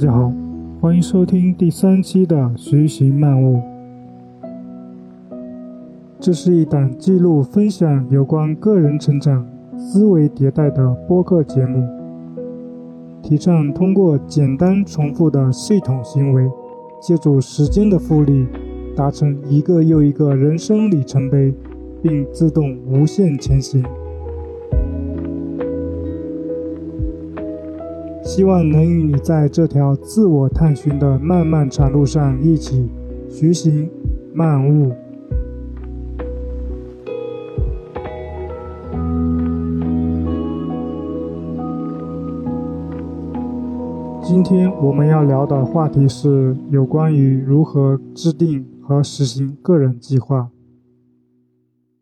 大家好，欢迎收听第三期的《徐行漫悟》。这是一档记录分享有关个人成长、思维迭代的播客节目，提倡通过简单重复的系统行为，借助时间的复利，达成一个又一个人生里程碑，并自动无限前行。希望能与你在这条自我探寻的漫漫长路上一起徐行漫悟。今天我们要聊的话题是有关于如何制定和实行个人计划。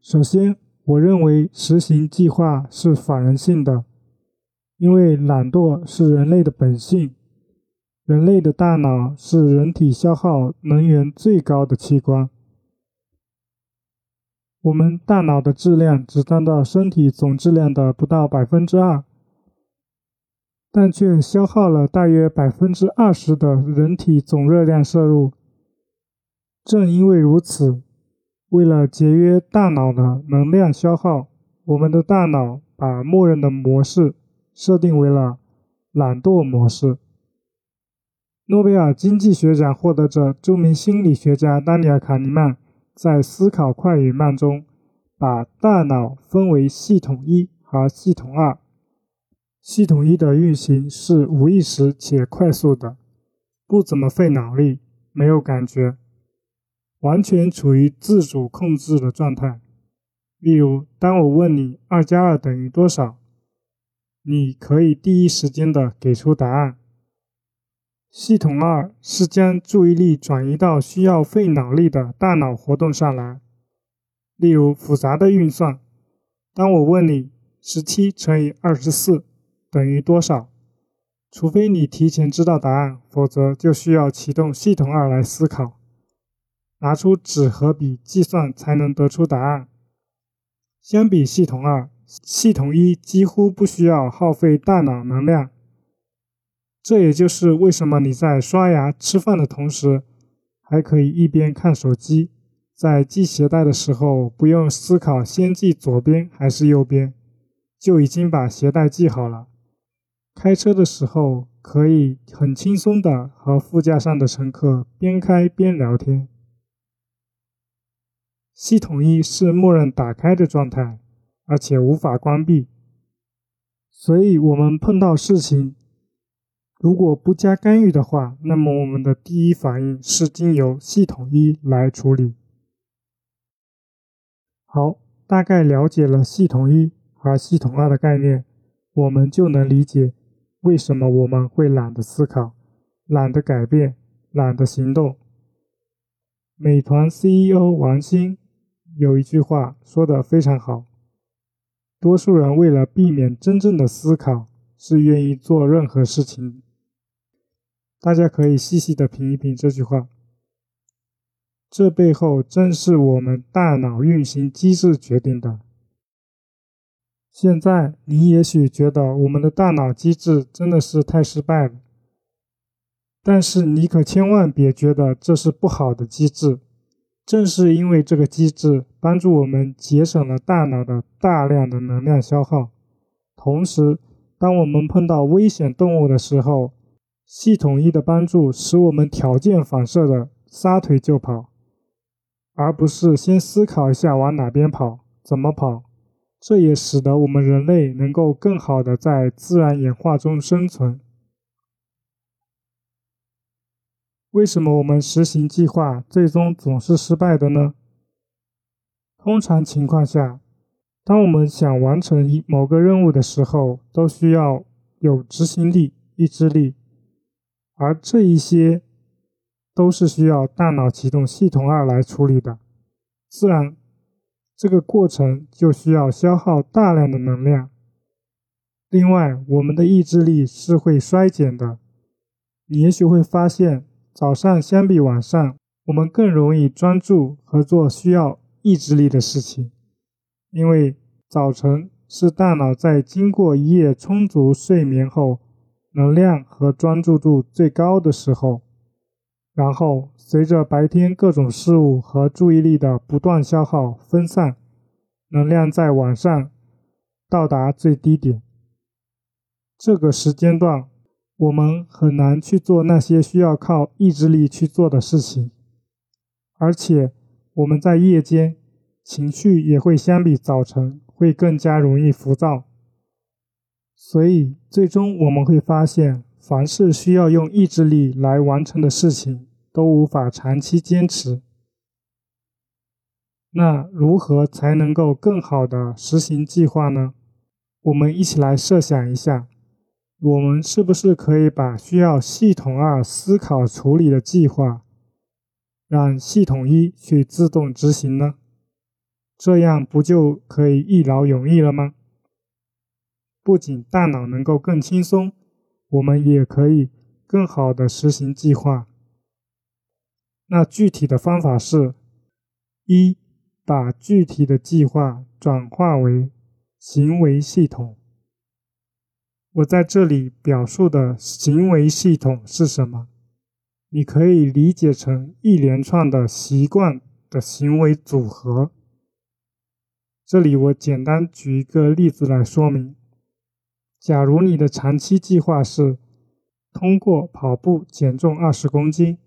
首先，我认为实行计划是反人性的。因为懒惰是人类的本性，人类的大脑是人体消耗能源最高的器官。我们大脑的质量只占到身体总质量的不到百分之二，但却消耗了大约百分之二十的人体总热量摄入。正因为如此，为了节约大脑的能量消耗，我们的大脑把默认的模式。设定为了懒惰模式。诺贝尔经济学奖获得者、著名心理学家丹尼尔·卡尼曼在《思考快与慢》中，把大脑分为系统一和系统二。系统一的运行是无意识且快速的，不怎么费脑力，没有感觉，完全处于自主控制的状态。例如，当我问你“二加二等于多少”，你可以第一时间的给出答案。系统二是将注意力转移到需要费脑力的大脑活动上来，例如复杂的运算。当我问你十七乘以二十四等于多少，除非你提前知道答案，否则就需要启动系统二来思考，拿出纸和笔计算才能得出答案。相比系统二。系统一几乎不需要耗费大脑能量，这也就是为什么你在刷牙、吃饭的同时，还可以一边看手机，在系鞋带的时候不用思考先系左边还是右边，就已经把鞋带系好了。开车的时候可以很轻松的和副驾上的乘客边开边聊天。系统一是默认打开的状态。而且无法关闭，所以我们碰到事情，如果不加干预的话，那么我们的第一反应是经由系统一来处理。好，大概了解了系统一和系统二的概念，我们就能理解为什么我们会懒得思考、懒得改变、懒得行动。美团 CEO 王兴有一句话说的非常好。多数人为了避免真正的思考，是愿意做任何事情。大家可以细细的品一品这句话，这背后正是我们大脑运行机制决定的。现在你也许觉得我们的大脑机制真的是太失败了，但是你可千万别觉得这是不好的机制。正是因为这个机制帮助我们节省了大脑的大量的能量消耗，同时，当我们碰到危险动物的时候，系统一的帮助使我们条件反射的撒腿就跑，而不是先思考一下往哪边跑、怎么跑。这也使得我们人类能够更好的在自然演化中生存。为什么我们实行计划最终总是失败的呢？通常情况下，当我们想完成一某个任务的时候，都需要有执行力、意志力，而这一些都是需要大脑启动系统二来处理的。自然，这个过程就需要消耗大量的能量。另外，我们的意志力是会衰减的。你也许会发现。早上相比晚上，我们更容易专注和做需要意志力的事情，因为早晨是大脑在经过一夜充足睡眠后能量和专注度最高的时候，然后随着白天各种事物和注意力的不断消耗分散，能量在晚上到达最低点。这个时间段，我们很难去做那些需要靠意志力去做的事情，而且我们在夜间情绪也会相比早晨会更加容易浮躁。所以，最终我们会发现，凡是需要用意志力来完成的事情，都无法长期坚持。那如何才能够更好的实行计划呢？我们一起来设想一下，我们是不是可以把需要系统二思考处理的计划，让系统一去自动执行呢？这样不就可以一劳永逸了吗？不仅大脑能够更轻松，我们也可以更好的实行计划。那具体的方法是：一，把具体的计划转化为行为系统。我在这里表述的行为系统是什么？你可以理解成一连串的习惯的行为组合。这里我简单举一个例子来说明。假如你的长期计划是通过跑步减重二十公斤，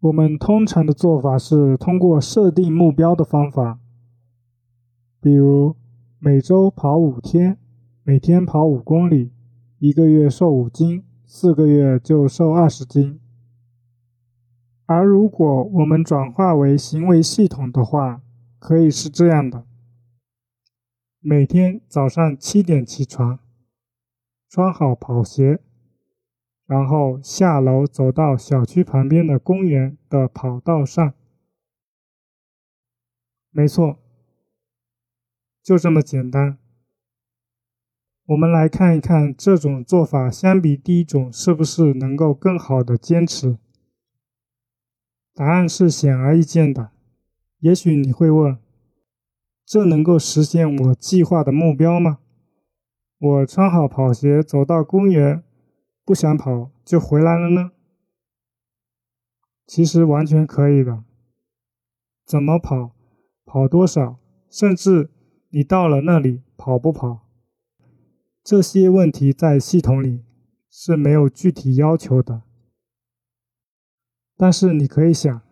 我们通常的做法是通过设定目标的方法，比如每周跑五天，每天跑五公里，一个月瘦五斤，四个月就瘦二十斤。而如果我们转化为行为系统的话，可以是这样的。每天早上七点起床，穿好跑鞋，然后下楼走到小区旁边的公园的跑道上。没错，就这么简单。我们来看一看这种做法相比第一种是不是能够更好的坚持？答案是显而易见的。也许你会问。这能够实现我计划的目标吗？我穿好跑鞋走到公园，不想跑就回来了呢？其实完全可以的。怎么跑，跑多少，甚至你到了那里跑不跑，这些问题在系统里是没有具体要求的。但是你可以想，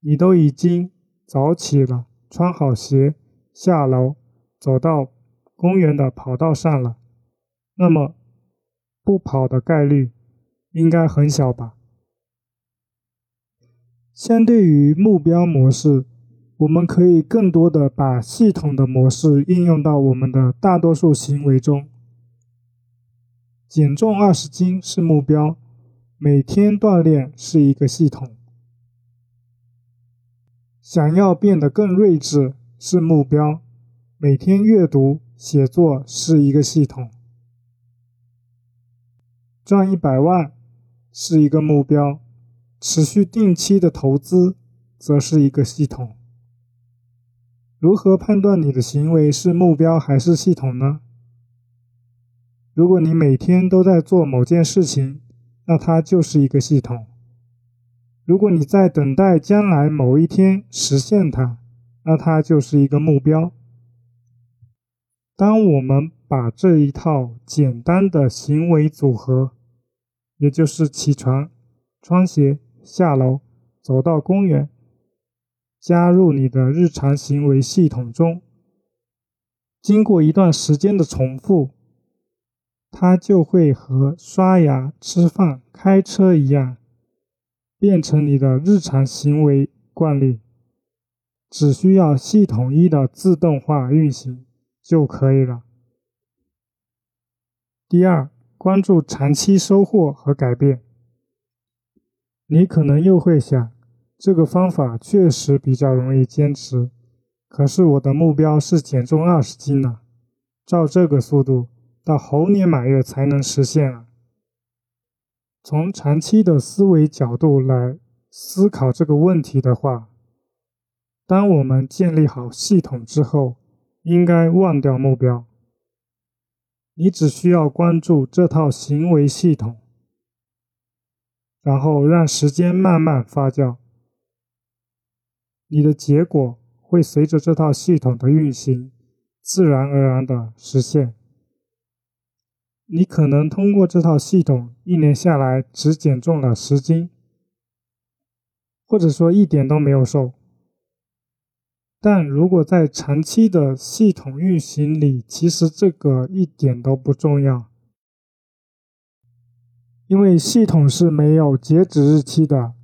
你都已经早起了，穿好鞋。下楼走到公园的跑道上了，那么不跑的概率应该很小吧？相对于目标模式，我们可以更多的把系统的模式应用到我们的大多数行为中。减重二十斤是目标，每天锻炼是一个系统。想要变得更睿智。是目标，每天阅读、写作是一个系统；赚一百万是一个目标，持续定期的投资则是一个系统。如何判断你的行为是目标还是系统呢？如果你每天都在做某件事情，那它就是一个系统；如果你在等待将来某一天实现它，那它就是一个目标。当我们把这一套简单的行为组合，也就是起床、穿鞋、下楼、走到公园，加入你的日常行为系统中，经过一段时间的重复，它就会和刷牙、吃饭、开车一样，变成你的日常行为惯例。只需要系统一的自动化运行就可以了。第二，关注长期收获和改变。你可能又会想，这个方法确实比较容易坚持，可是我的目标是减重二十斤呢，照这个速度，到猴年马月才能实现啊。从长期的思维角度来思考这个问题的话。当我们建立好系统之后，应该忘掉目标。你只需要关注这套行为系统，然后让时间慢慢发酵，你的结果会随着这套系统的运行，自然而然的实现。你可能通过这套系统，一年下来只减重了十斤，或者说一点都没有瘦。但如果在长期的系统运行里，其实这个一点都不重要，因为系统是没有截止日期的，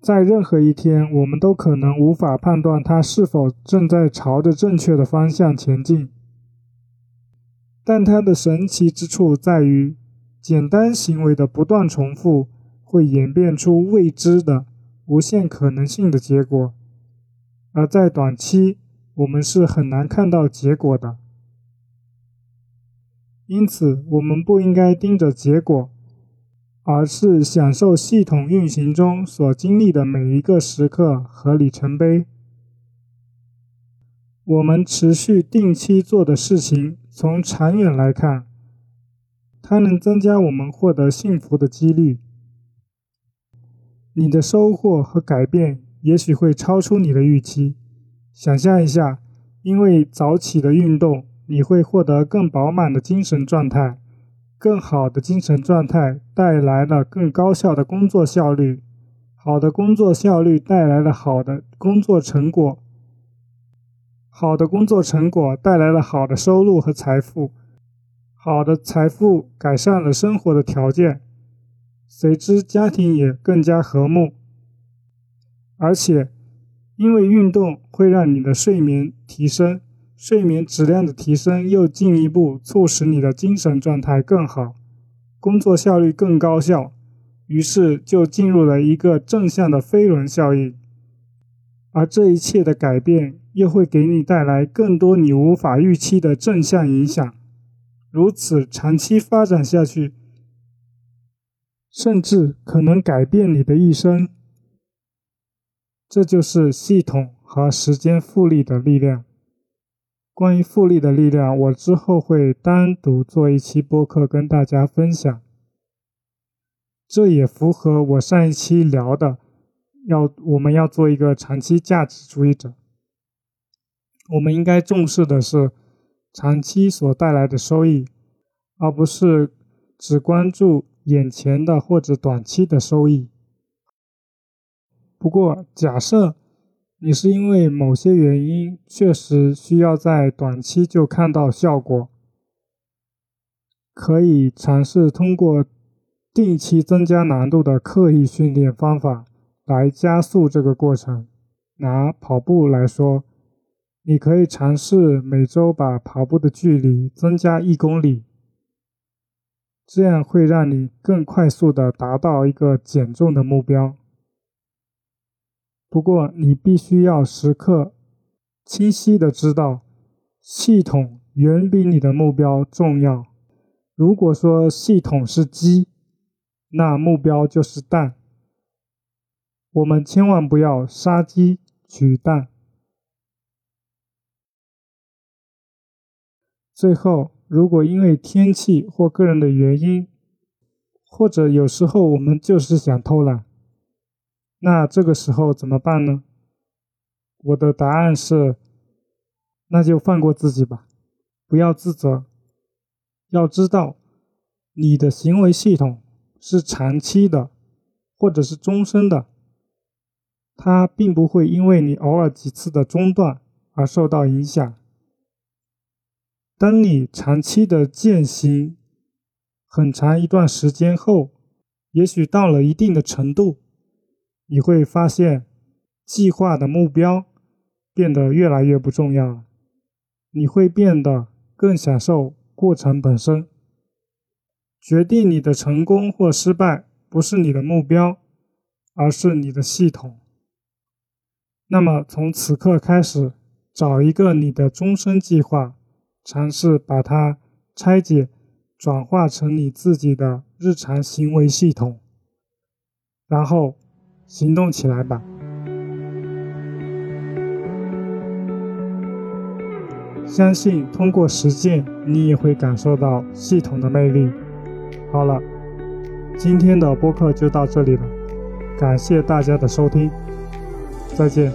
在任何一天，我们都可能无法判断它是否正在朝着正确的方向前进。但它的神奇之处在于，简单行为的不断重复会演变出未知的、无限可能性的结果。而在短期，我们是很难看到结果的。因此，我们不应该盯着结果，而是享受系统运行中所经历的每一个时刻和里程碑。我们持续定期做的事情，从长远来看，它能增加我们获得幸福的几率。你的收获和改变。也许会超出你的预期。想象一下，因为早起的运动，你会获得更饱满的精神状态。更好的精神状态带来了更高效的工作效率，好的工作效率带来了好的工作成果，好的工作成果带来了好的收入和财富，好的财富改善了生活的条件，随之家庭也更加和睦。而且，因为运动会让你的睡眠提升，睡眠质量的提升又进一步促使你的精神状态更好，工作效率更高效，于是就进入了一个正向的飞轮效应。而这一切的改变又会给你带来更多你无法预期的正向影响，如此长期发展下去，甚至可能改变你的一生。这就是系统和时间复利的力量。关于复利的力量，我之后会单独做一期播客跟大家分享。这也符合我上一期聊的，要我们要做一个长期价值主义者。我们应该重视的是长期所带来的收益，而不是只关注眼前的或者短期的收益。不过，假设你是因为某些原因确实需要在短期就看到效果，可以尝试通过定期增加难度的刻意训练方法来加速这个过程。拿跑步来说，你可以尝试每周把跑步的距离增加一公里，这样会让你更快速的达到一个减重的目标。不过，你必须要时刻清晰的知道，系统远比你的目标重要。如果说系统是鸡，那目标就是蛋。我们千万不要杀鸡取蛋。最后，如果因为天气或个人的原因，或者有时候我们就是想偷懒。那这个时候怎么办呢？我的答案是，那就放过自己吧，不要自责。要知道，你的行为系统是长期的，或者是终身的，它并不会因为你偶尔几次的中断而受到影响。当你长期的践行很长一段时间后，也许到了一定的程度。你会发现，计划的目标变得越来越不重要了。你会变得更享受过程本身。决定你的成功或失败，不是你的目标，而是你的系统。那么，从此刻开始，找一个你的终身计划，尝试把它拆解，转化成你自己的日常行为系统，然后。行动起来吧！相信通过实践，你也会感受到系统的魅力。好了，今天的播客就到这里了，感谢大家的收听，再见。